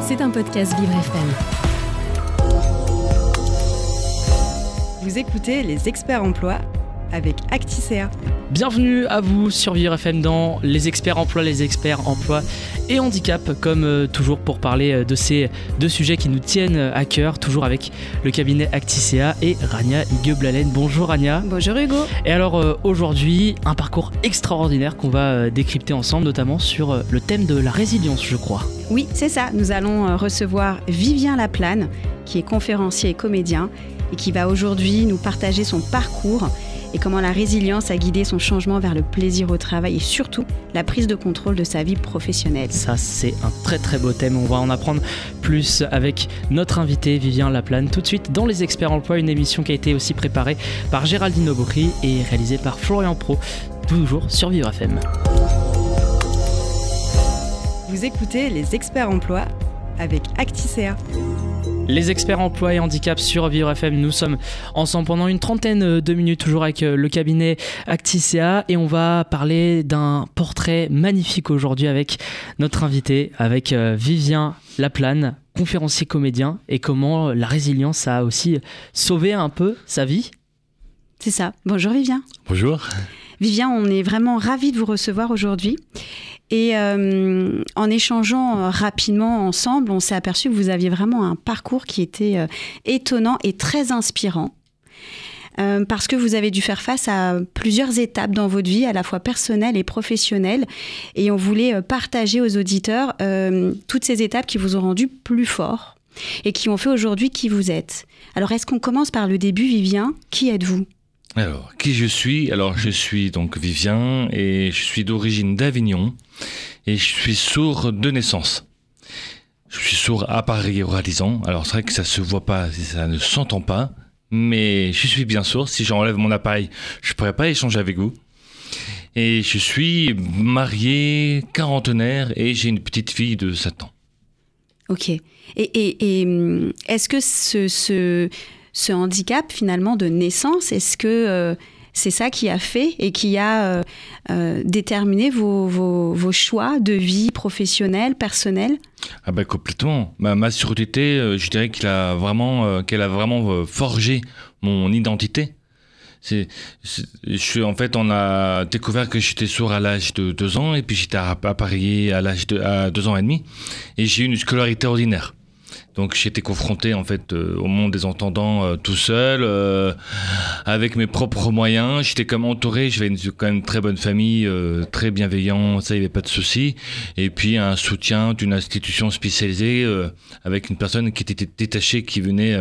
C'est un podcast Vivre FM. Vous écoutez les experts emploi avec Acticea. Bienvenue à vous sur Vivre FM dans les experts emploi, les experts emploi et handicap, comme euh, toujours pour parler euh, de ces deux sujets qui nous tiennent à cœur, toujours avec le cabinet Acticea et Rania Higueblalen. Bonjour Rania. Bonjour Hugo. Et alors euh, aujourd'hui, un parcours extraordinaire qu'on va décrypter ensemble, notamment sur le thème de la résilience, je crois. Oui, c'est ça. Nous allons recevoir Vivien Laplane, qui est conférencier et comédien, et qui va aujourd'hui nous partager son parcours et comment la résilience a guidé son changement vers le plaisir au travail et surtout la prise de contrôle de sa vie professionnelle. Ça, c'est un très très beau thème. On va en apprendre plus avec notre invité Vivien Laplane tout de suite dans Les Experts Emploi, une émission qui a été aussi préparée par Géraldine Aubry et réalisée par Florian Pro, toujours sur Vivre FM. Vous écoutez Les Experts Emploi avec Acticea. Les experts emploi et handicap sur Vivre FM, nous sommes ensemble pendant une trentaine de minutes, toujours avec euh, le cabinet Acticea, et on va parler d'un portrait magnifique aujourd'hui avec notre invité, avec euh, Vivien Laplane, conférencier comédien, et comment la résilience a aussi sauvé un peu sa vie. C'est ça. Bonjour Vivien. Bonjour. Vivien, on est vraiment ravis de vous recevoir aujourd'hui. Et euh, en échangeant euh, rapidement ensemble, on s'est aperçu que vous aviez vraiment un parcours qui était euh, étonnant et très inspirant. parce que vous avez dû faire face à plusieurs étapes dans votre vie, à la fois personnelle et professionnelle. Et on voulait partager aux auditeurs toutes ces étapes qui vous ont rendu plus fort et qui ont fait aujourd'hui qui vous êtes. Alors, est-ce qu'on commence par le début, Vivien? Qui êtes-vous? Alors, qui je suis? Alors, je suis donc Vivien et je suis d'origine d'Avignon et je suis sourd de naissance. Je suis sourd à Paris oralisant. Alors, c'est vrai que ça se voit pas, ça ne s'entend pas, mais je suis bien sourd. Si j'enlève mon appareil, je pourrais pas échanger avec vous. Et je suis marié, quarantenaire et j'ai une petite fille de 7 ans. Ok. Et, et, hum, est-ce que ce ce handicap finalement de naissance? Est-ce que euh, c'est ça qui a fait et qui a euh, euh, déterminé vos, choix de vie professionnelle, personnelle? Ah ben complètement. Ma, ma je dirais qu'elle a vraiment, qu'elle a vraiment forgé mon identité. Je suis en fait, on a découvert que j'étais sourd à l'âge de deux ans et puis j'étais appareillé à l'âge de à deux ans et demi et j'ai eu une scolarité ordinaire. Donc j'étais confronté en fait euh, au monde des entendants euh, tout seul, euh, avec mes propres moyens. J'étais comme entouré, j'avais quand même une très bonne famille, très bienveillant, ça il n'y avait pas de souci. Et puis un soutien d'une institution spécialisée avec une personne qui était détachée, qui venait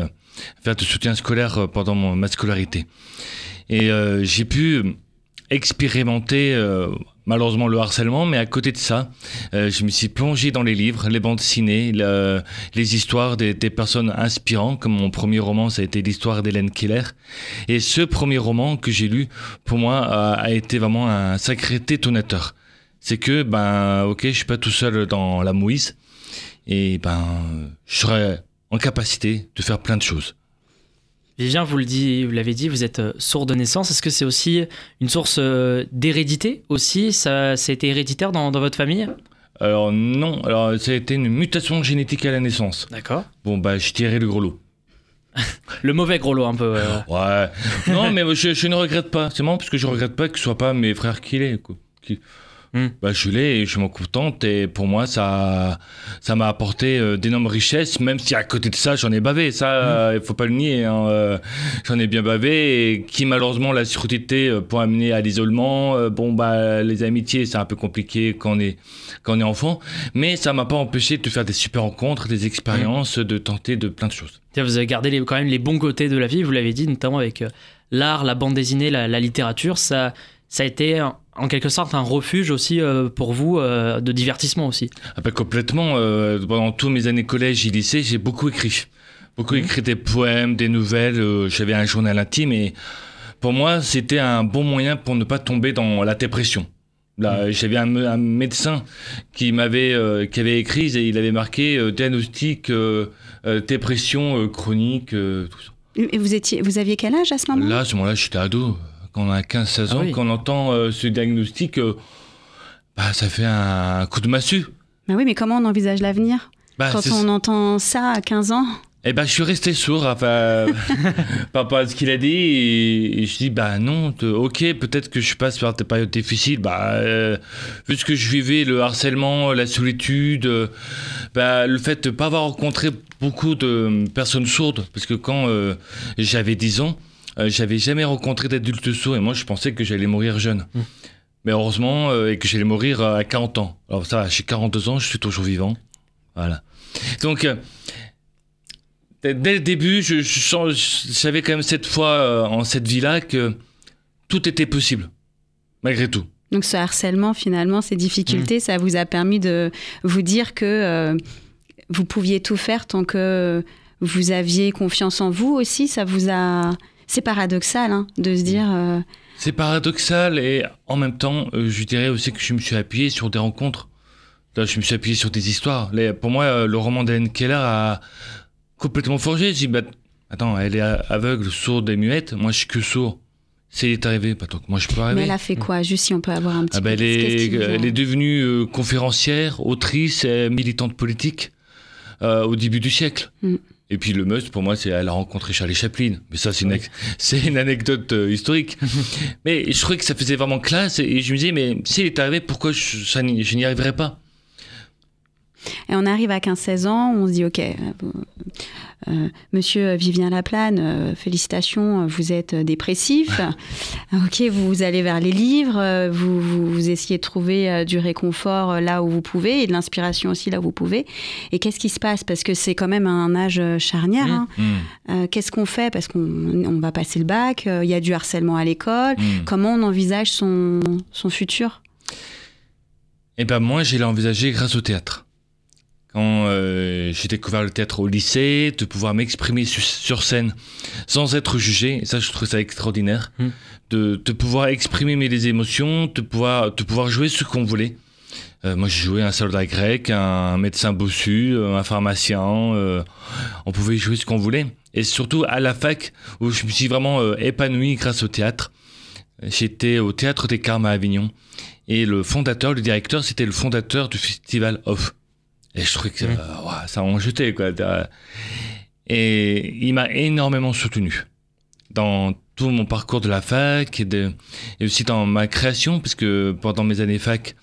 faire du soutien scolaire pendant ma scolarité. Et j'ai pu expérimenter malheureusement le harcèlement, mais à côté de ça, euh, je me suis plongé dans les livres, les bandes dessinées, les histoires des, personnes inspirantes, comme mon premier roman, ça a été l'histoire d'Hélène Keller. Et ce premier roman que j'ai lu, pour moi, a, été vraiment un sacré détonateur. C'est que, ben, ok, je suis pas tout seul dans la mouise, et ben, je serais en capacité de faire plein de choses. Vivien, vous l'avez dit, vous êtes euh, sourd de naissance. Est-ce que c'est aussi une source euh, d'hérédité aussi? Ça, été héréditaire dans, votre famille? Alors non, alors ça a été une mutation génétique à la naissance. D'accord. Bon bah je tirais le gros lot. le mauvais gros lot un peu. Ouais. non mais je, ne regrette pas. C'est marrant parce que je regrette pas que ce soit pas mes frères qui l'aient. Hmm. Bah, je l'ai et je m'en contente et pour moi ça ça m'a apporté euh, d'énormes richesses même si à côté de ça j'en ai bavé. Ça hmm. il faut pas le nier hein, euh, j'en ai bien bavé et qui malheureusement la surdité euh, pour amener à l'isolement bon bah les amitiés c'est un peu compliqué quand on est quand on est enfant. Mais ça m'a pas empêché de faire des super rencontres des expériences de tenter de plein de choses. Vous avez gardé les, quand même les bons côtés de la vie. Vous l'avez dit notamment avec l'art la bande dessinée la, la littérature. Ça ça a été en quelque sorte un refuge aussi euh, pour vous euh, de divertissement aussi. Ah bah, complètement. Euh, pendant tous mes années collège et lycée, j'ai beaucoup écrit. Beaucoup mmh. écrit des poèmes, des nouvelles. J'avais un journal intime et pour moi, c'était un bon moyen pour ne pas tomber dans la dépression. Là, mmh. j'avais un, médecin qui m'avait qui avait écrit et il avait marqué diagnostic dépression chronique tout ça. Et vous étiez vous aviez quel âge à ce moment-là? Là, à ce moment-là, j'étais ado quand on a 15-16 ans, ah quand on entend euh, ce diagnostic, euh, bah, ça fait un coup de massue. Mais oui, mais comment on envisage l'avenir Bah, Quand on entend ça à 15 ans? Eh ben, je suis resté sourd enfin, par rapport à ce qu'il a dit et, et je dis bah non, te- ok, peut-être que je passe par des périodes difficiles. Bah, euh, vu ce que je vivais, le harcèlement, la solitude, euh, bah, le fait de pas avoir rencontré beaucoup de personnes sourdes, parce que quand euh, j'avais 10 ans, euh, j'avais jamais rencontré d'adultes sourds et moi je pensais que j'allais mourir jeune. Mm. Mais heureusement, euh, et que j'allais mourir à 40 ans. Alors ça, va, j'ai 42 ans, je suis toujours vivant. Voilà. Donc, euh, dès, le début, je, je, je savais quand même cette fois euh, en cette vie-là que tout était possible, malgré tout. Donc ce harcèlement, finalement, ces difficultés, ça vous a permis de vous dire que euh, vous pouviez tout faire tant que vous aviez confiance en vous aussi. Ça vous a... C'est paradoxal hein, de se dire... euh, C'est paradoxal et en même temps, euh, je dirais aussi que je me suis appuyé sur des rencontres. Là, je me suis appuyé sur des histoires. Pour moi, euh, le roman d'Hélène Keller a complètement forgé. Je dis, bah, attends, elle est aveugle, sourde et muette. Moi, je suis que sourd. C'est arrivé, pas tant que moi, je peux mais arriver. elle a fait quoi? Juste si on peut avoir un petit Ah peu... bah, elle, qu'est-ce est, elle est devenue euh, conférencière, autrice, militante politique euh, au début du siècle. Mm. Et puis le must, pour moi, c'est elle a rencontré Charlie Chaplin. Mais ça, c'est une, anecdote euh, historique. mais je trouvais que ça faisait vraiment classe. Et je me disais, mais si elle est arrivée, pourquoi je, ça n'y- je n'y arriverais pas? Et on arrive à 15-16 ans, on se dit, OK, euh, euh, monsieur Vivien Laplane, euh, félicitations, vous êtes dépressif. OK, vous allez vers les livres, vous, vous, vous essayez de trouver du réconfort là où vous pouvez et de l'inspiration aussi là où vous pouvez. Et qu'est-ce qui se passe? Parce que c'est quand même un âge charnière. Mmh. hein. Mm, Euh, qu'est-ce qu'on fait? Parce qu'on on va passer le bac, il y a du harcèlement à l'école. mm. Comment on envisage son, son futur? Eh ben moi, j'ai envisagé grâce au théâtre. Quand euh, j'ai découvert le théâtre au lycée, de pouvoir m'exprimer su- sur scène sans être jugé, et ça je trouve ça extraordinaire, Mm. de, de pouvoir exprimer mes émotions, de pouvoir, de pouvoir jouer ce qu'on voulait. Euh, moi j'ai joué un soldat grec, un médecin bossu, euh, un pharmacien, euh, on pouvait jouer ce qu'on voulait. Et surtout à la fac, où je me suis vraiment épanoui grâce au théâtre. J'étais au Théâtre des Carmes à Avignon. Et le fondateur, le directeur, c'était le fondateur du festival Off. Et je trouvais que euh, ça en jetait, quoi. Et il m'a énormément soutenu dans tout mon parcours de la fac et, de, et aussi dans ma création, parce que pendant mes années fac,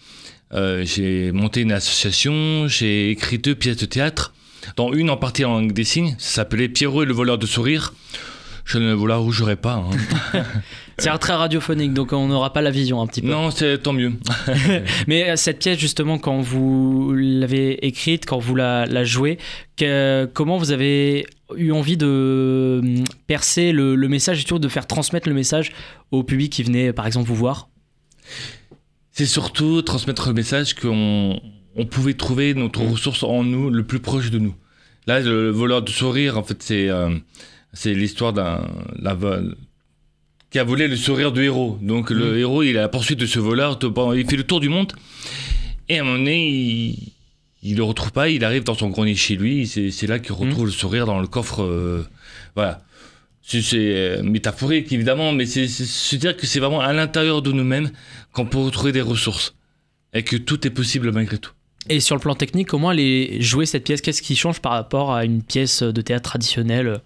euh, j'ai monté une association, j'ai écrit deux pièces de théâtre, dont une en partie en langue des signes, ça s'appelait Pierrot et le voleur de sourire. Je ne vous la rougerai pas. hein. C'est très radiophonique, donc on n'aura pas la vision un petit peu. Non, c'est tant mieux. Mais euh, cette pièce, justement, quand vous l'avez écrite, quand vous la, la jouez, que- comment vous avez eu envie de hum, percer le, le message et surtout de faire transmettre le message au public qui venait, par exemple, vous voir? C'est surtout transmettre le message qu'on on pouvait trouver notre ressource en nous, le plus proche de nous. Là, le voleur de sourire, en fait, c'est euh, l'histoire d'un qui a volé le sourire du héros. Donc le héros, il est à la poursuite de ce voleur, il fait le tour du monde, et à un moment donné, il, il le retrouve pas, il arrive dans son grenier chez lui, c'est là qu'il retrouve le sourire dans le coffre. euh, voilà. C'est- euh, métaphorique, évidemment, mais c'est c'est se dire que c'est vraiment à l'intérieur de nous-mêmes qu'on peut retrouver des ressources. Et que tout est possible malgré tout. Et sur le plan technique, comment aller jouer cette pièce? Qu'est-ce qui change par rapport à une pièce de théâtre traditionnelle?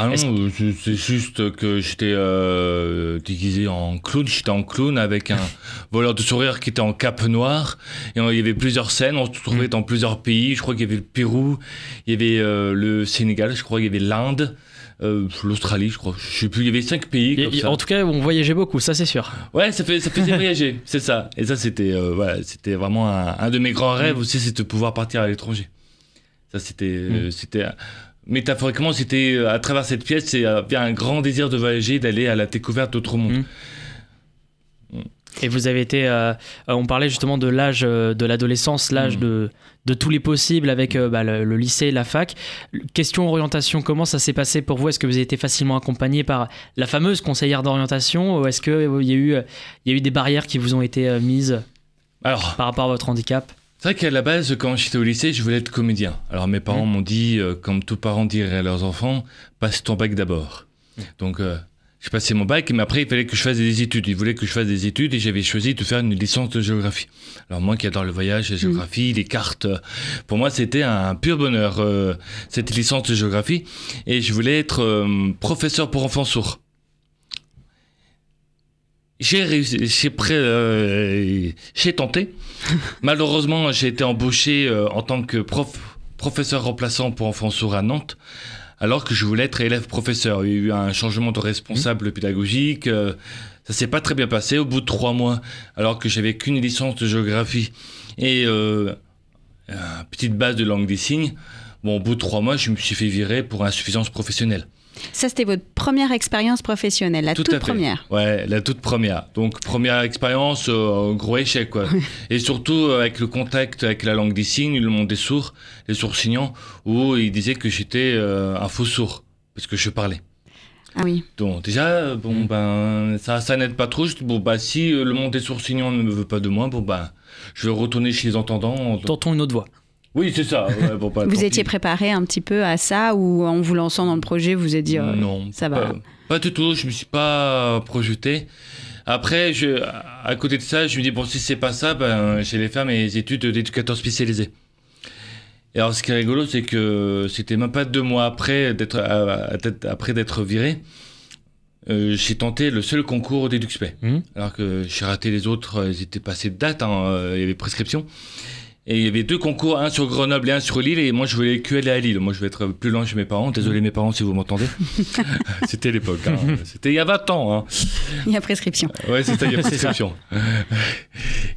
Ah non, euh, c'est- juste que j'étais euh, déguisé en clown. J'étais en clown avec un voleur de sourire qui était en cape noire. Et on- il y avait plusieurs scènes. On se trouvait Mm. dans plusieurs pays. Je crois qu'il y avait le Pérou, il y avait euh, le Sénégal, je crois qu'il y avait l'Inde, euh, l'Australie, je crois. Je sais plus. Il y avait cinq pays. Et- comme et- ça. En tout cas, on voyageait beaucoup, ça c'est sûr. Ouais, ça fait ça faisait voyager, c'est ça. Et ça c'était euh, voilà, c'était vraiment un, un de mes grands rêves Mm. aussi, c'est de pouvoir partir à l'étranger. Ça c'était euh, c'était métaphoriquement c'était euh, à travers cette pièce, c'est euh, un grand désir de voyager, d'aller à la découverte d'autres mondes. Mm. Et vous avez été, euh, on parlait justement de l'âge de l'adolescence, l'âge Mm. de, de tous les possibles avec euh, bah, le, le lycée, la fac. Question orientation, comment ça s'est passé pour vous? Est-ce que vous avez été facilement accompagné par la fameuse conseillère d'orientation? Ou est-ce qu'il y, a eu, il y a eu des barrières qui vous ont été mises Alors, par rapport à votre handicap? C'est vrai qu'à la base quand j'étais au lycée, je voulais être comédien. Alors mes parents Mm. m'ont dit euh, comme tout parent dirait à leurs enfants, passe ton bac d'abord. Mm. Donc euh, J'ai passé mon bac, mais après, il fallait que je fasse des études. Il voulait que je fasse des études et j'avais choisi de faire une licence de géographie. Alors, moi qui adore le voyage, la géographie, les cartes, euh, pour moi, c'était un pur bonheur, euh, cette licence de géographie. Et je voulais être euh, professeur pour enfants sourds. J'ai réussi, j'ai prêt, euh, j'ai tenté. Malheureusement, j'ai été embauché euh, en tant que prof, professeur remplaçant pour enfants sourds à Nantes, alors que je voulais être élève professeur. Il y a eu un changement de responsable pédagogique. euh, ça s'est pas très bien passé. Au bout de trois mois, alors que j'avais qu'une licence de géographie et euh, une petite base de langue des signes, bon, au bout de trois mois, je me suis fait virer pour insuffisance professionnelle. Ça, c'était votre première expérience professionnelle, la Tout toute à fait. première. Ouais, la toute première. Donc première expérience, euh, gros échec quoi. Et surtout euh, avec le contact avec la langue des signes, le monde des sourds, les sourds signants, où ils disaient que j'étais euh, un faux sourd parce que je parlais. Ah oui. Donc déjà, bon ben ça, ça n'aide pas trop. Je dis bon bah si le monde des sourds signants ne me veut pas de moi, bon ben je vais retourner chez les entendants. Tentons une autre voix. Oui c'est ça. ouais, Vous étiez préparé un petit peu à ça ou en vous lançant dans le projet, vous vous êtes dit euh, non, ça va. Pas, pas du tout. Je me suis pas projeté. Après, je, à côté de ça, je me dis bon, si c'est pas ça, ben, j'allais faire mes études d'éducateur spécialisé. Et alors, ce qui est rigolo, c'est que c'était même pas deux mois après d'être après d'être viré. euh, j'ai tenté le seul concours d'EduxP. Mhm. Alors que j'ai raté les autres, euh, ils étaient passés de date, hein, euh, il y avait prescription. Et il y avait deux concours, un sur Grenoble et un sur Lille, et moi je voulais que aller à Lille. Moi je vais être plus loin chez mes parents. Désolé mes parents si vous m'entendez. C'était l'époque. hein. C'était il y a 20 ans. Hein. Il y a prescription. Ouais, c'était il y a prescription.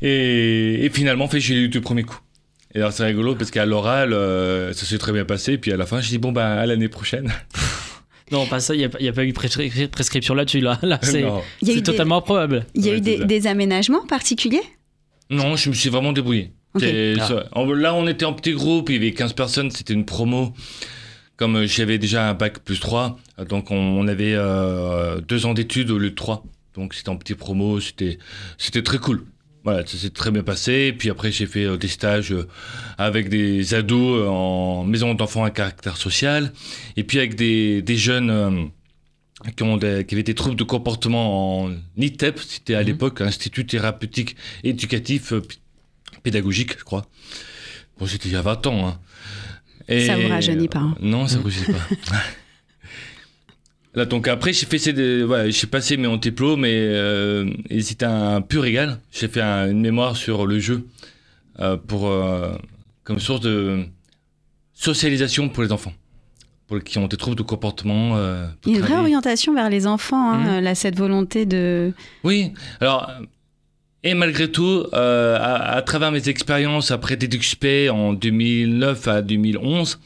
et, et finalement, en fait, j'ai eu du premier coup. Et alors c'est rigolo parce qu'à l'oral, euh, ça s'est très bien passé. Puis à la fin, je dis bon ben à l'année prochaine. Non, pas ça, il n'y a, pas eu prescri- prescription là-dessus. Là, là c'est non. Il y a c'est eu des- totalement improbable. Il y a Ouais, eu des aménagements particuliers? Non, je me suis vraiment débrouillé. Ah. ça. Là, on était en petit groupe, il y avait 15 personnes, c'était une promo. Comme euh, j'avais déjà un bac plus 3, euh, donc on, on avait euh, deux ans d'études au lieu de trois. Donc c'était en petit promo, c'était très cool. Voilà, ça s'est très bien passé. Puis après, j'ai fait euh, des stages euh, avec des ados en maison d'enfants à caractère social. Et puis avec des, des jeunes qui, ont des- qui avaient des troubles de comportement en ITEP, c'était à Mhm. l'époque Institut thérapeutique éducatif pédagogique, je crois. Bon, c'était il y a 20 ans. Hein. Et- Ça vous rajeunit pas, hein. Non, ça ne rajeunit pas. Là, donc après, j'ai fait ces- j'ai passé mes antiplos, mais euh, et c'était un pur régal. J'ai fait un- une mémoire sur le jeu euh, pour euh, comme source de socialisation pour les enfants, pour qui ont des troubles de comportement. euh, Il y a une vraie orientation vers les enfants, hein, Mhm. là, cette volonté de. Oui, alors, euh, et malgré tout, euh, à, à travers mes expériences après DeduxP en 2009 à 2011,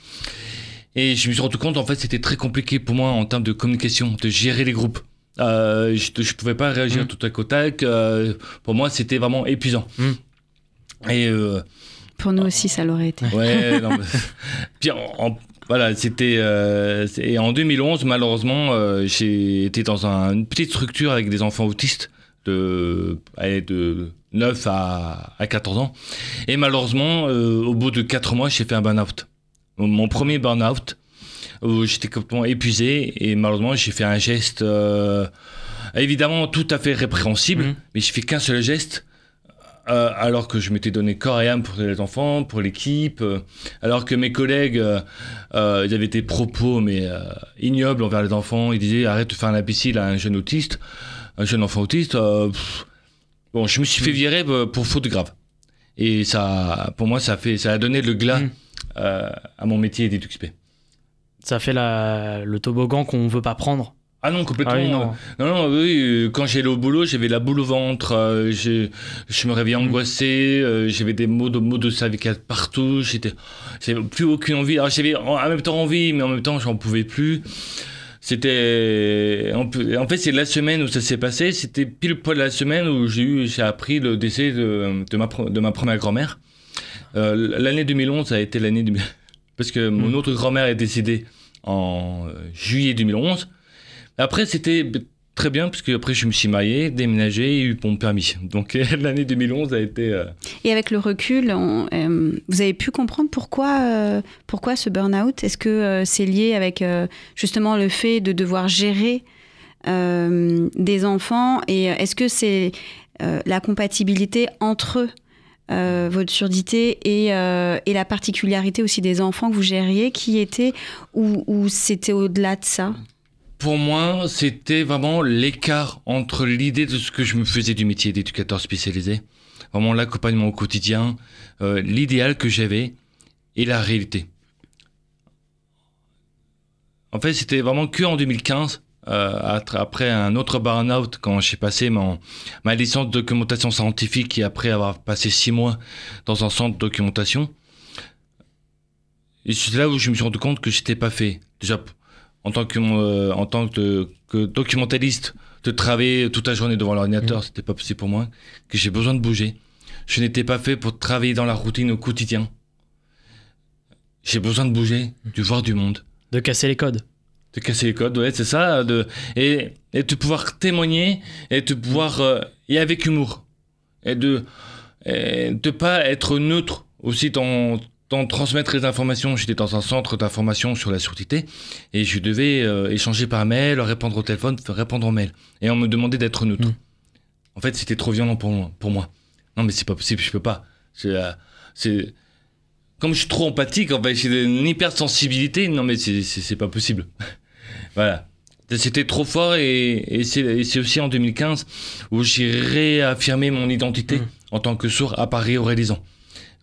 et je me suis rendu compte, en fait, c'était très compliqué pour moi en termes de communication, de gérer les groupes. Euh, je ne pouvais pas réagir Mm. tout à côte. Euh, pour moi, c'était vraiment épuisant. Mm. Et euh, Pour nous aussi, ça l'aurait été. Ouais, non, mais- Puis en- en- voilà, c'était. euh, et en 2011, malheureusement, euh, j'ai été dans un- une petite structure avec des enfants autistes de, allez, de 9 à, à 14 ans. Et malheureusement, euh, au bout de 4 mois, j'ai fait un burn-out. Mon premier burn-out, où j'étais complètement épuisé. Et malheureusement, j'ai fait un geste. euh, évidemment, tout à fait répréhensible, Mhm. mais j'ai fait qu'un seul geste. euh, alors que je m'étais donné corps et âme pour les enfants, pour l'équipe, euh, alors que mes collègues, euh, ils avaient des propos mais ignobles envers les enfants. Ils disaient arrête de faire un imbécile à un jeune autiste, un jeune enfant autiste. euh, pff. bon, je me suis fait virer euh, pour faute grave. Et ça, pour moi, ça a fait, ça a donné le glas Mm. euh, à mon métier d'éduxp. Ça fait la, le toboggan qu'on veut pas prendre. Ah non, complètement. Ah oui, non. Non, non, oui, quand j'allais au boulot, j'avais la boule au ventre, euh, j'ai- je me réveillais Mm. angoissé, euh, j'avais des mots de mots de cervicale partout, j'étais, j'avais plus aucune envie. Alors j'avais en en même temps envie, mais en même temps j'en pouvais plus. C'était, en peu- en fait, c'est la semaine où ça s'est passé. C'était pile poil la semaine où j'ai eu, j'ai appris le décès de, de ma, pre- de ma première grand-mère. Euh, l'année 2011 a été l'année 2000 parce que mon Mm. autre grand-mère est décédée en euh, juillet 2011. Après, c'était très bien, parce que après, je me suis marié, déménagé et eu mon permis. Donc, l'année 2011 a été. euh, Et avec le recul, euh, vous avez pu comprendre pourquoi, euh, pourquoi ce burn-out? Est-ce que c'est lié avec justement le fait de devoir gérer des enfants? Et est-ce que c'est la compatibilité entre votre surdité et, la particularité aussi des enfants que vous gériez qui était ou c'était au-delà de ça? Pour moi, c'était vraiment l'écart entre l'idée de ce que je me faisais du métier d'éducateur spécialisé, vraiment l'accompagnement au quotidien, euh, l'idéal que j'avais et la réalité. En fait, c'était vraiment que en 2015 euh, après un autre burn-out, quand j'ai passé mon, ma licence de documentation scientifique et après avoir passé six mois dans un centre de documentation, c'est là où je me suis rendu compte que j'étais pas fait. En tant que, euh, en tant que, que, documentaliste, de travailler toute la journée devant l'ordinateur, mmh. c'était pas possible pour moi, que j'ai besoin de bouger. Je n'étais pas fait pour travailler dans la routine au quotidien. J'ai besoin de bouger, de voir du monde. De casser les codes de casser les codes, ouais, c'est ça, de, et, et de pouvoir témoigner, et de pouvoir, euh, et avec humour, et de, et de pas être neutre aussi dans, dans transmettre les informations. J'étais dans un centre d'information sur la sûreté, et je devais euh, échanger par mail, répondre au téléphone, répondre aux mails, et on me demandait d'être neutre. Mmh. En fait, c'était trop violent pour moi, pour moi. Non, mais c'est pas possible, je peux pas. C'est, euh, c'est, comme je suis trop empathique, en fait, j'ai une hypersensibilité, non mais c'est pas possible. Voilà. C'était trop fort et, et c'est aussi en 2015 où j'ai réaffirmé mon identité mmh. en tant que sourd à Paris au réalisant.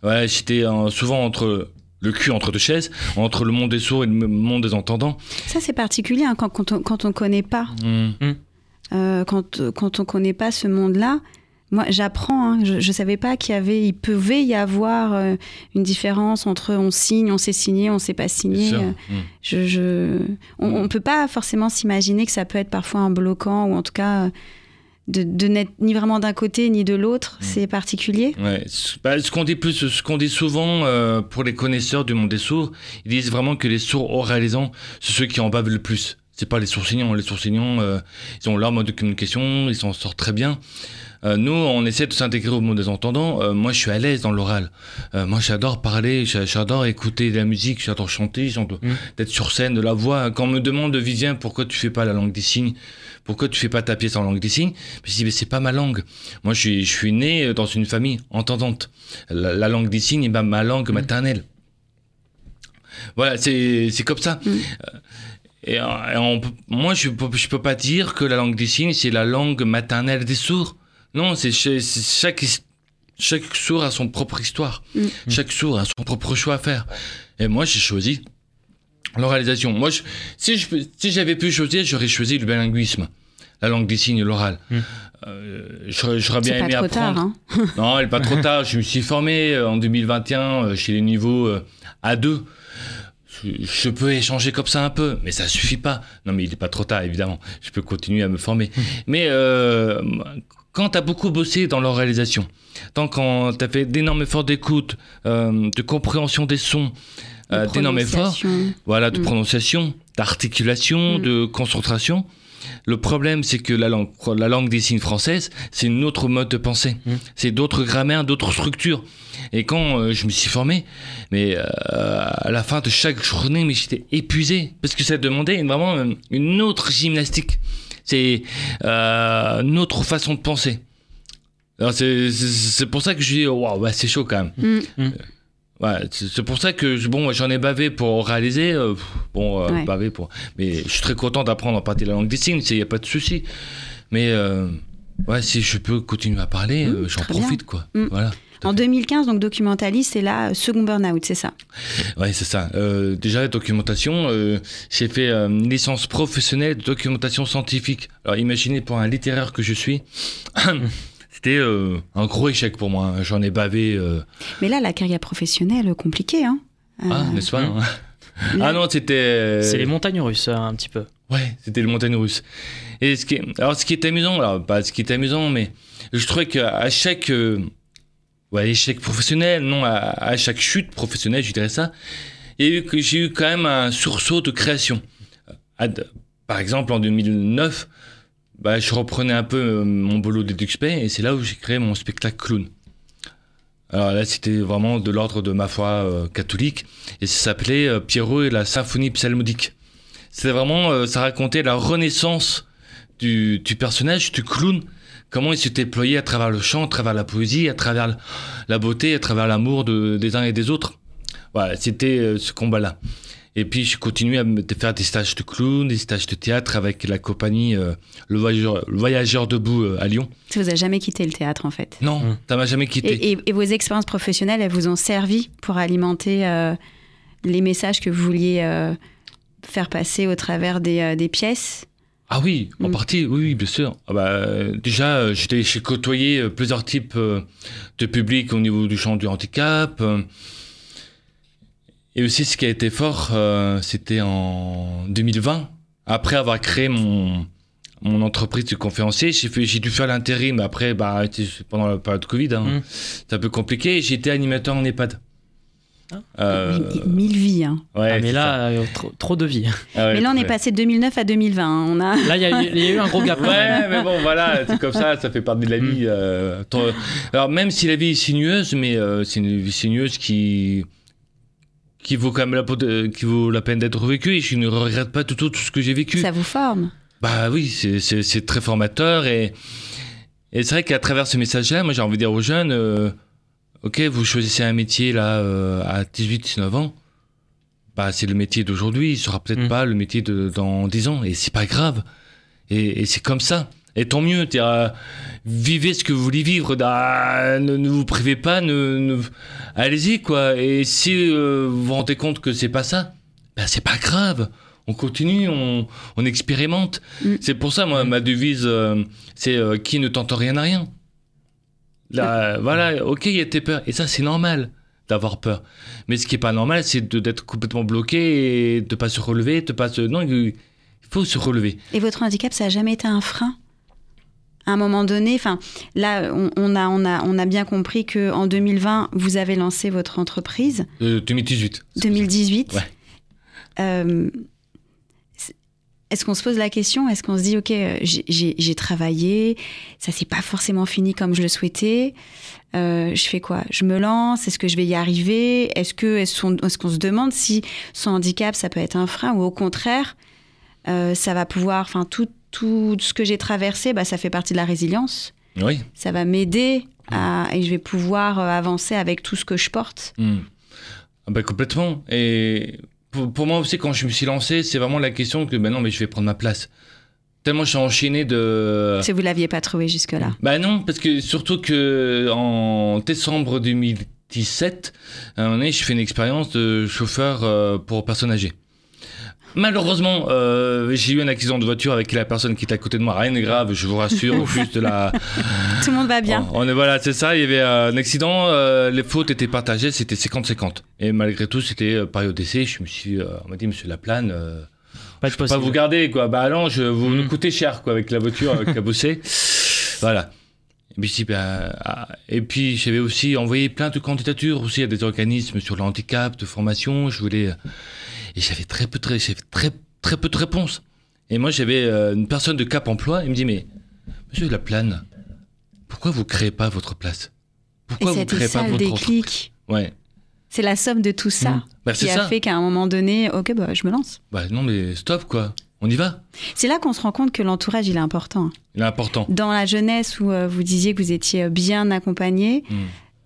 Ouais, j'étais souvent entre le cul entre deux chaises, entre le monde des sourds et le monde des entendants. Ça, c'est particulier hein, quand, quand, on, quand on connaît pas. Mmh. Euh, quand, quand on connaît pas ce monde-là, moi, j'apprends. Hein. je ne savais pas qu'il y avait, il pouvait y avoir euh, une différence entre on signe, on sait signer, on sait pas signer. Euh, mm. je, je, on, ne peut pas forcément s'imaginer que ça peut être parfois un bloquant ou en tout cas de, de n'être ni vraiment d'un côté ni de l'autre. Mm. C'est particulier. Ouais. Bah, ce qu'on dit plus, ce qu'on dit souvent euh, pour les connaisseurs du monde des sourds, ils disent vraiment que les sourds oralisants, c'est ceux qui en bavent le plus. C'est pas les sourcillons. Les sourcillons, ils ont leur mode de communication, ils s'en sortent très bien. Euh, nous, on essaie de s'intégrer au monde des entendants. Euh, moi, je suis à l'aise dans l'oral. Euh, moi, j'adore parler, j'adore écouter de la musique, j'adore chanter, j'adore mmh. d'être sur scène, de la voix. Quand on me demande, Vivien, pourquoi tu fais pas la langue des signes pourquoi tu fais pas ta pièce en langue des signes Je dis mais c'est pas ma langue. Moi je suis, je suis né dans une famille entendante. La, langue des signes est ma, langue mmh. maternelle. Voilà, c'est comme ça. Mmh. Et, moi je je peux pas dire que la langue des signes c'est la langue maternelle des sourds. Non, c'est chaque, chaque sourd a son propre histoire. Mm. Chaque sourd a son propre choix à faire. Et moi, j'ai choisi l'oralisation. Moi, je, si si j'avais pu choisir, j'aurais choisi le bilinguisme, la langue des signes, l'oral. Mm. Euh, j'aurais bien aimé apprendre. Tard, hein non, il n'est pas trop tard. Je me suis formé euh, en 2021 euh, chez les niveaux A2 je peux échanger comme ça un peu, mais ça suffit pas. Non, mais il n'est pas trop tard, évidemment. Je peux continuer à me former. Mais euh, quand tu as beaucoup bossé dans leur réalisation, tant quand tu as fait d'énormes efforts d'écoute, euh, de compréhension des sons, euh, d'énormes efforts, voilà, de mm. prononciation, d'articulation, mm. de concentration, le problème, c'est que la langue, la langue des signes française, c'est une autre mode de pensée. Mm. C'est d'autres grammaires, d'autres structures. Et quand euh, je me suis formé, mais à la fin de chaque journée, mais j'étais épuisé parce que ça demandait vraiment une autre gymnastique. C'est euh, notre façon de penser. C'est pour ça que je dis, waouh, bah, c'est chaud quand même. Mm. Mm. Ouais, c'est pour ça que bon, j'en ai bavé pour réaliser. Euh, bon, euh, bavé pour. Mais je suis très content d'apprendre en partie la langue des signes, il n'y a pas de souci. Mais euh, ouais, si je peux continuer à parler, mm, j'en profite, quoi. Voilà. En 2015, donc documentaliste, c'est là, second burn-out, c'est ça? Oui, c'est ça. Euh, déjà, la documentation, euh, j'ai fait euh, une licence professionnelle de documentation scientifique. Alors imaginez pour un littéraire que je suis. C'était un gros échec pour moi. J'en ai bavé. Mais là, la carrière professionnelle, compliquée. Hein ah, n'est-ce pas Ah non, c'était. C'est les montagnes russes, hein, un petit peu. Ouais, c'était les montagnes russes. Et ce qui alors, ce qui est amusant, alors, pas ce qui est amusant, mais je trouvais qu'à chaque ou à l'échec professionnel, non, à, chaque chute professionnelle, je dirais ça, et j'ai eu quand même un sursaut de création. Par exemple, en 2009, bah, je reprenais un peu euh, mon boulot d'EduxP et c'est là où j'ai créé mon spectacle clown. Alors là, c'était vraiment de l'ordre de ma foi euh, catholique et ça s'appelait euh, Pierrot et la symphonie psalmodique. C'était vraiment, ça racontait la renaissance du, du personnage, du clown, comment il s'est déployé à travers le chant, à travers la poésie, à travers la beauté, à travers l'amour de, des uns et des autres. Voilà, c'était ce combat-là. Et puis, je continue à me faire des stages de clown, des stages de théâtre avec la compagnie euh, le, voyageur, le Voyageur debout euh, à Lyon. Ça vous a jamais quitté le théâtre en fait? Non, Mm. ça m'a jamais quitté. Et, et- et vos expériences professionnelles, elles vous ont servi pour alimenter euh, les messages que vous vouliez euh, faire passer au travers des, euh, des pièces? Ah oui, en Mm. partie, oui, oui, bien sûr. Ah bah, déjà, j'étais- j'ai côtoyé plusieurs types euh, de publics au niveau du champ du handicap. Et aussi, ce qui a été fort, euh, c'était en 2020. Après avoir créé mon, mon entreprise de conférencier, j'ai fait- j'ai dû faire l'intérim. Après, bah, pendant la période Covid, hein, Mm. c'est un peu compliqué. J'étais animateur en EHPAD. Ah. Euh, Mille- vies. hein. ouais, Ah, mais là, euh, trop, trop de vie. ça. Ah ouais, Mais là, on est passé de 2009 à 2020. hein. On a... Là, il y, a eu- il y a eu un gros gap. Ouais, mais bon, voilà, c'est comme ça, ça fait partie de la vie. euh, Alors, même si la vie est sinueuse, mais euh, c'est une vie sinueuse qui qui vaut quand même la, peau de- qui vaut la peine d'être vécue et je ne regrette pas du tout tout ce que j'ai vécu. Ça vous forme. Bah oui, c'est- très formateur et, et c'est vrai qu'à travers ce message-là, moi j'ai envie de dire aux jeunes, euh, ok, vous choisissez un métier là euh, à 18-19 ans, bah c'est le métier d'aujourd'hui, il sera peut-être Mm. pas le métier de dans 10 ans et c'est pas grave. Et, et c'est comme ça. Et tant mieux, euh, vivez ce que vous voulez vivre, Ah, ne, ne vous privez pas, ne, ne- allez-y quoi. Et si euh, vous vous rendez compte que c'est pas ça, ben c'est pas grave. On continue, on, on expérimente. Mm. C'est pour ça, moi, ma devise, euh, c'est euh, qui ne tente rien à rien. Là, voilà, ok, il y a tes peurs. Et ça, c'est normal d'avoir peur. Mais ce qui est pas normal, c'est d'être complètement bloqué et de pas se relever, de pas se... Non, il faut se relever. Et votre handicap, ça a jamais été un frein? À un moment donné, enfin, là, on, on a, on, a, on a bien compris que en 2020, vous avez lancé votre entreprise. Euh, 2018. 2018. Ouais. Euh, est-ce qu'on se pose la question? Est-ce qu'on se dit, OK, euh, j'ai- travaillé, ça s'est pas forcément fini comme je le souhaitais Euh, je fais quoi? Je me lance? Est-ce que je vais y arriver? Est-ce que est-ce qu'on est-ce qu'on se demande si son handicap ça peut être un frein ou au contraire euh, ça va pouvoir, enfin tout tout ce que j'ai traversé, bah, ça fait partie de la résilience. Oui. Ça va m'aider à- et je vais pouvoir euh, avancer avec tout ce que je porte. Ah bah, complètement. Et pour, pour moi aussi, quand je me suis lancé, c'est vraiment la question que, ben non, mais je vais prendre ma place. Tellement je suis enchaîné de... Si vous l'aviez pas trouvé jusque-là. Bah non, parce que surtout que en décembre 2017, à un moment donné, je fais une expérience de chauffeur euh, pour personnes âgées. Malheureusement, euh, j'ai eu un accident de voiture avec la personne qui était à côté de moi. Rien de grave, je vous rassure. juste de la. Tout le monde va bien. On est voilà, c'est ça. Il y avait un accident. euh, les fautes étaient partagées. C'était 50-50. Et malgré tout, c'était euh, période d'essai. Je me suis, euh, on m'a dit, Monsieur Laplane. euh, Pas de pas possible. vous garder quoi. Bah non, je, vous Mhm. nous coûtez cher quoi avec la voiture, avec la bossée. voilà. Et puis, si, ah, et puis j'avais aussi envoyé plein de candidatures aussi à des organismes sur le handicap, de formation. Je voulais et j'avais très peu, très, j'avais très très peu de réponses. Et moi j'avais euh, une personne de Cap Emploi. Il me dit mais Monsieur Laplane, pourquoi vous créez pas votre place? Et Pourquoi vous c'était créez ça pas votre déclic. Ouais. C'est la somme de tout ça. Bah, c'est qui a ça. fait qu'à un moment donné, ok, bah, je me lance. Bah non mais stop quoi. On y va. C'est là qu'on se rend compte que l'entourage, il est important. Il est important. Dans la jeunesse où euh, vous disiez que vous étiez bien accompagné, Mm.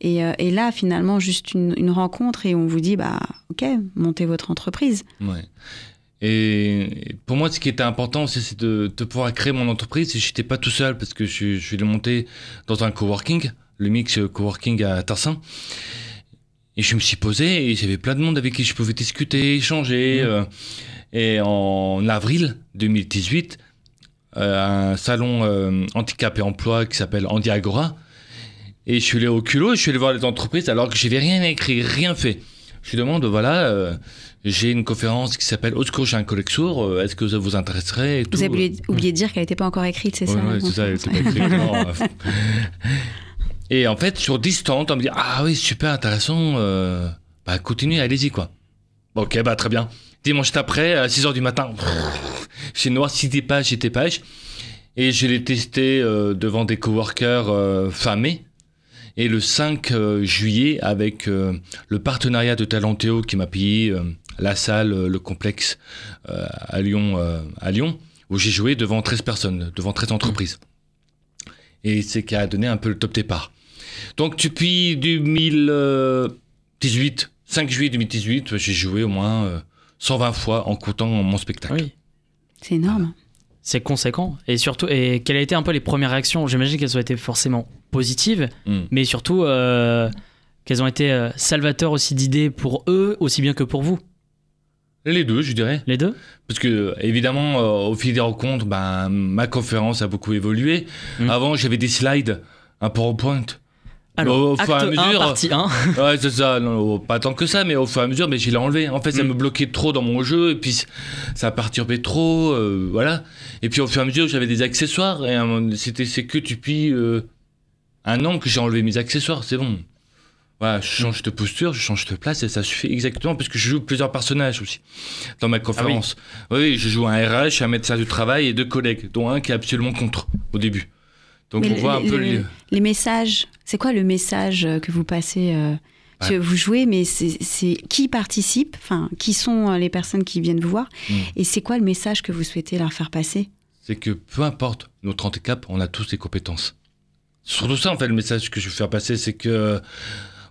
Et, euh, et là, finalement, juste une, une rencontre et on vous dit, bah, ok, montez votre entreprise. Ouais. Et pour moi, ce qui était important, c'est c'est de, de pouvoir créer mon entreprise. Et j'étais pas tout seul parce que je, je l'ai monté dans un coworking, le mix coworking à Tarsin. Et je me suis posé et j'avais plein de monde avec qui je pouvais discuter, échanger. Mmh. euh, et en avril 2018, euh, un salon euh, handicap et emploi qui s'appelle Handi Agora. Et je suis allé au culot je suis allé voir les entreprises alors que j'avais rien écrit, rien fait. Je lui demande, voilà, euh, j'ai une conférence qui s'appelle Au secours, j'ai un collexour, euh, est-ce que ça vous intéresserait et Vous tout. avez oublié, oublié de dire qu'elle n'était pas encore écrite, c'est Ouais, ça la c'est ça, c'est ouais. pas euh. Et en fait, sur 10 stands, on me dit Ah oui, super intéressant, euh, bah continuez, allez-y quoi. Ok, bah très bien. Dimanche après, à 6h du matin, j'ai noirci des pages et des pages. Et je l'ai testé euh, devant des coworkers euh, fin mai. Et le 5 euh, juillet, avec euh, le partenariat de Talentéo qui m'a payé euh, la salle, le complexe à Lyon, à Lyon, où j'ai joué devant 13 personnes, devant 13 entreprises. Et c'est qui a donné un peu le top départ. Donc depuis 2018, 5 juillet 2018, j'ai joué au moins euh, 120 fois en comptant mon spectacle. Oui. C'est énorme. C'est conséquent. Et surtout, et quelles ont été un peu les premières réactions? J'imagine qu'elles ont été forcément positives, Mm. mais surtout euh, qu'elles ont été euh, salvateurs aussi d'idées pour eux, aussi bien que pour vous? Les deux, je dirais. Les deux? Parce que, évidemment, euh, au fil des rencontres, ben, ma conférence a beaucoup évolué. Mm. Avant, j'avais des slides, un PowerPoint. Alors, Au fur et à acte 1, mesure- partie 1. Ouais, c'est ça. Non, pas tant que ça, mais au fur et à mesure, mais je l'ai enlevé. En fait, ça Mm. me bloquait trop dans mon jeu, et puis ça perturbait trop, euh, voilà. Et puis au fur et à mesure, j'avais des accessoires, et c'était c'est que depuis euh, un an que j'ai enlevé mes accessoires, c'est bon. Voilà, je change de posture, je change de place, et ça suffit exactement, parce que je joue plusieurs personnages aussi dans ma conférence. oui. je joue un RH, un médecin du travail et deux collègues, dont un qui est absolument contre au début. Donc Mais on voit un les- peu le... Les messages, c'est quoi le message euh, que vous passez euh, parce que. Vous jouez, mais c'est qui participe Enfin, qui sont euh, les personnes qui viennent vous voir Mm. Et c'est quoi le message que vous souhaitez leur faire passer? C'est que peu importe notre handicap, on a tous des compétences. Surtout ça, en fait, le message que je veux faire passer, c'est que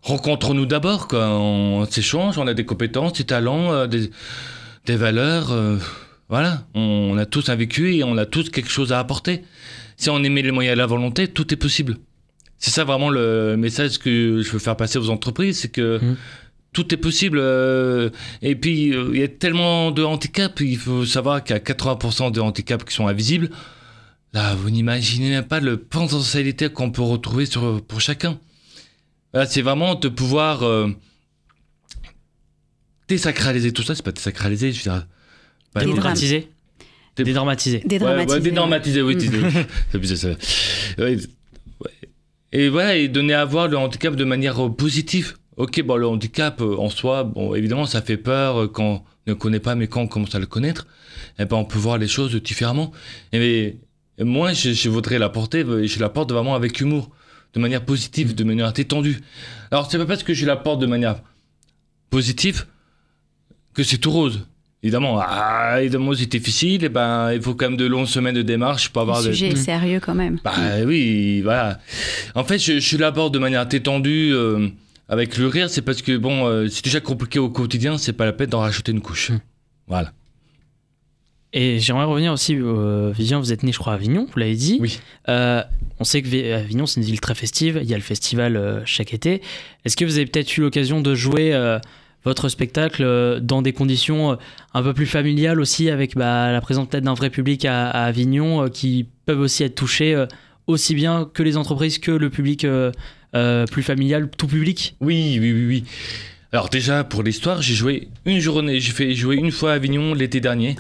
rencontrons-nous d'abord. On s'échange, on a des compétences, des talents, euh, des, des valeurs. euh, voilà, on a tous un vécu et on a tous quelque chose à apporter. Si on émet les moyens et la volonté, tout est possible. C'est ça vraiment le message que je veux faire passer aux entreprises, c'est que Mhm. tout est possible. euh, et puis, euh, il y a tellement de handicaps, il faut savoir qu'il y a 80% de handicaps qui sont invisibles. Là, vous n'imaginez même pas le potentialité qu'on peut retrouver sur, pour chacun. Là, c'est vraiment de pouvoir euh, désacraliser tout ça. C'est pas désacraliser, je veux dire. Dédramatiser. Dé- Dédramatiser. Dédramatiser. Ouais, oui. Ça. Ouais, ouais. Et voilà, et donner à voir le handicap de manière positive. Ok, bon, le handicap euh, en soi, bon, évidemment, ça fait peur euh, quand on ne connaît pas, mais quand on commence à le connaître, eh ben, on peut voir les choses différemment. Et, moi, je, je voudrais l'apporter, euh, je l'apporte vraiment avec humour, de manière positive, de manière détendue. Alors, c'est pas parce que je l'apporte de manière positive que c'est tout rose. Évidemment, ah, évidemment, c'est difficile, et ben, il faut quand même de longues semaines de démarche pour avoir Le de- sujet est Mm. sérieux quand même. bah oui, voilà. En fait, je, je l'aborde de manière détendue, euh, avec le rire, c'est parce que bon, euh, c'est déjà compliqué au quotidien, c'est pas la peine d'en rajouter une couche. Mm. Voilà. Et j'aimerais revenir aussi, euh, Vivien, vous êtes né, je crois, à Avignon, vous l'avez dit. Oui. Euh, on sait que Vi- Avignon, c'est une ville très festive. Il y a le festival euh, chaque été. Est-ce que vous avez peut-être eu l'occasion de jouer euh, votre spectacle euh, dans des conditions euh, un peu plus familiales aussi, avec bah, la présence peut-être d'un vrai public à, à Avignon, euh, qui peuvent aussi être touchés aussi bien que les entreprises que le public plus familial, tout public? Oui, oui, oui, oui. Alors déjà, pour l'histoire, j'ai joué une journée, j'ai fait jouer une fois à Avignon l'été dernier.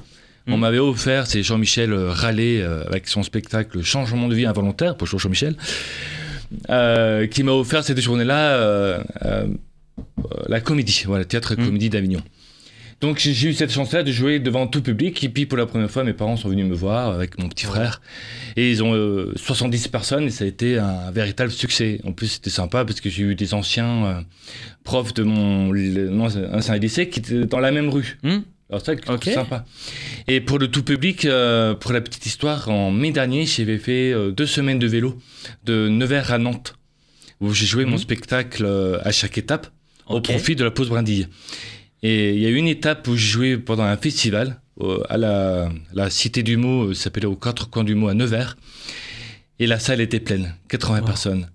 On Mm. m'avait offert, c'est Jean-Michel Rallet euh, avec son spectacle Changement de vie involontaire, pour Jean-Michel, euh, qui m'a offert cette journée-là euh, la comédie, voilà, théâtre et Mm. comédie d'Avignon. Donc j'ai eu cette chance-là de jouer devant tout public. Et puis pour la première fois, mes parents sont venus me voir avec mon petit frère. Et ils ont euh, 70 personnes et ça a été un véritable succès. En plus, c'était sympa parce que j'ai eu des anciens euh, profs de mon ancien lycée qui étaient dans la même rue. Hmm Alors ça, c'est sympa. Et pour le tout public, euh, pour la petite histoire, en mai dernier, j'avais fait euh, deux semaines de vélo de Nevers à Nantes, où j'ai joué mon Mhm. spectacle euh, à chaque étape au profit de la pause brindille. Et il y a une étape où j'ai joué pendant un festival euh, à la, la Cité du Mot, euh, ça s'appelait aux quatre coins du Mot à Nevers. Et la salle était pleine, 80 Wow. personnes.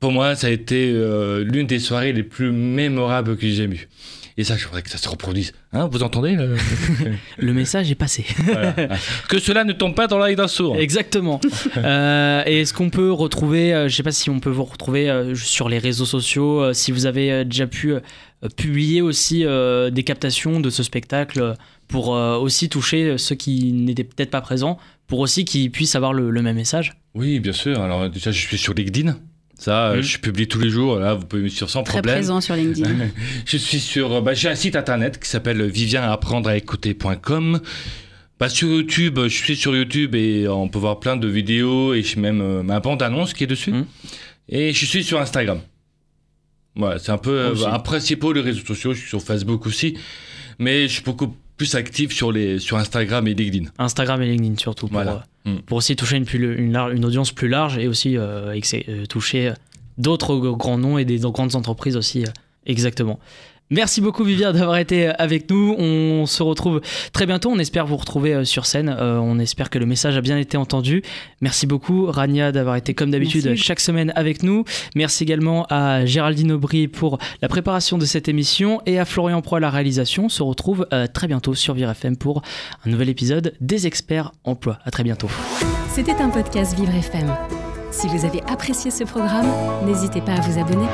Pour moi, ça a été euh, l'une des soirées les plus mémorables que j'ai jamais eues. Et ça, je voudrais que ça se reproduise. Hein, vous entendez le- Le message est passé. Voilà. Que cela ne tombe pas dans l'œil d'un sourd. Exactement. Euh, et est-ce qu'on peut retrouver, euh, je sais pas si on peut vous retrouver euh, sur les réseaux sociaux, si vous avez déjà pu publier aussi des captations de ce spectacle pour aussi toucher ceux qui n'étaient peut-être pas présents, pour aussi qu'ils puissent avoir le, le même message? Oui, bien sûr. Alors déjà, je suis sur LinkedIn. Ça, euh, Mhm. je publie tous les jours. Là, vous pouvez me suivre sans Très problème. présent sur LinkedIn. Je suis sur. Bah, j'ai un site internet qui s'appelle vivienapprendre-à-écouter.com. Bah, sur YouTube, je suis sur YouTube et on peut voir plein de vidéos et j'ai même euh, ma bande-annonce qui est dessus. Mhm. Et je suis sur Instagram. Voilà, c'est un peu euh, un principal les réseaux sociaux. Je suis sur Facebook aussi. Mais je suis beaucoup plus actif sur, les, sur Instagram et LinkedIn. Instagram et LinkedIn surtout, pour, Voilà. euh, Mm. pour aussi toucher une, plus- une, lar- une audience plus large et aussi euh, euh, toucher d'autres grands noms et des grandes entreprises aussi. exactement. Merci beaucoup Viviane d'avoir été avec nous. On se retrouve très bientôt. On espère vous retrouver euh, sur scène. Euh, on espère que le message a bien été entendu. Merci beaucoup Rania d'avoir été comme d'habitude chaque semaine avec nous. Merci également à Géraldine Aubry pour la préparation de cette émission et à Florian Pro à la réalisation. On se retrouve euh, très bientôt sur Vire FM pour un nouvel épisode des experts emploi. À très bientôt. C'était un podcast Vivre FM. Si vous avez apprécié ce programme, n'hésitez pas à vous abonner.